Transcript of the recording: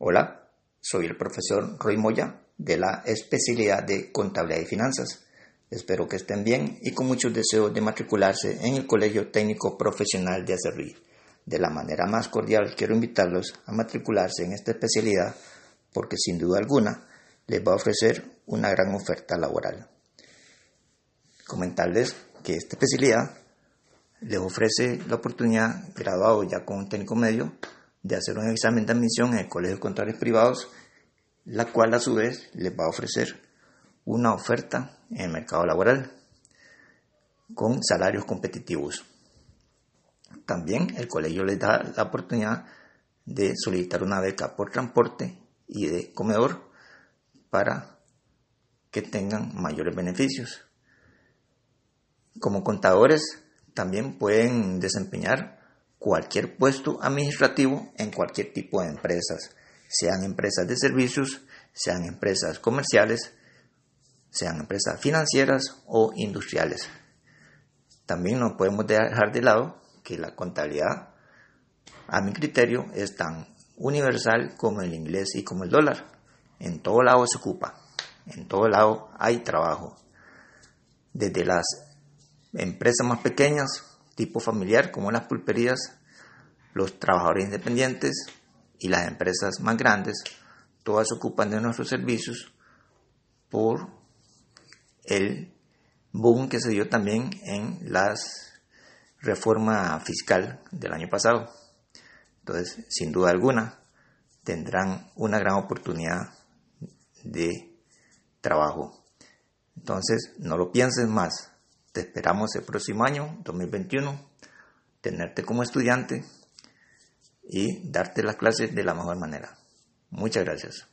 Hola, soy el profesor Roy Moya de la especialidad de Contabilidad y Finanzas. Espero que estén bien y con mucho deseo de matricularse en el Colegio Técnico Profesional de Acerrí. De la manera más cordial quiero invitarlos a matricularse en esta especialidad porque sin duda alguna les va a ofrecer una gran oferta laboral. Comentarles que esta especialidad les ofrece la oportunidad, graduado ya con un técnico medio, de hacer un examen de admisión en el Colegio de Contadores Privados, la cual a su vez les va a ofrecer una oferta en el mercado laboral con salarios competitivos. También el colegio les da la oportunidad de solicitar una beca por transporte y de comedor para que tengan mayores beneficios. Como contadores también pueden desempeñar cualquier puesto administrativo en cualquier tipo de empresas, sean empresas de servicios, sean empresas comerciales, sean empresas financieras o industriales. También no podemos dejar de lado que la contabilidad, a mi criterio, es tan universal como el inglés y como el dólar. En todo lado se ocupa, en todo lado hay trabajo. Desde las empresas más pequeñas, tipo familiar, como las pulperías, los trabajadores independientes y las empresas más grandes, todas ocupan de nuestros servicios por el boom que se dio también en la reforma fiscal del año pasado. Entonces, sin duda alguna, tendrán una gran oportunidad de trabajo. Entonces, no lo pienses más. Te esperamos el próximo año, 2021, tenerte como estudiante y darte las clases de la mejor manera. Muchas gracias.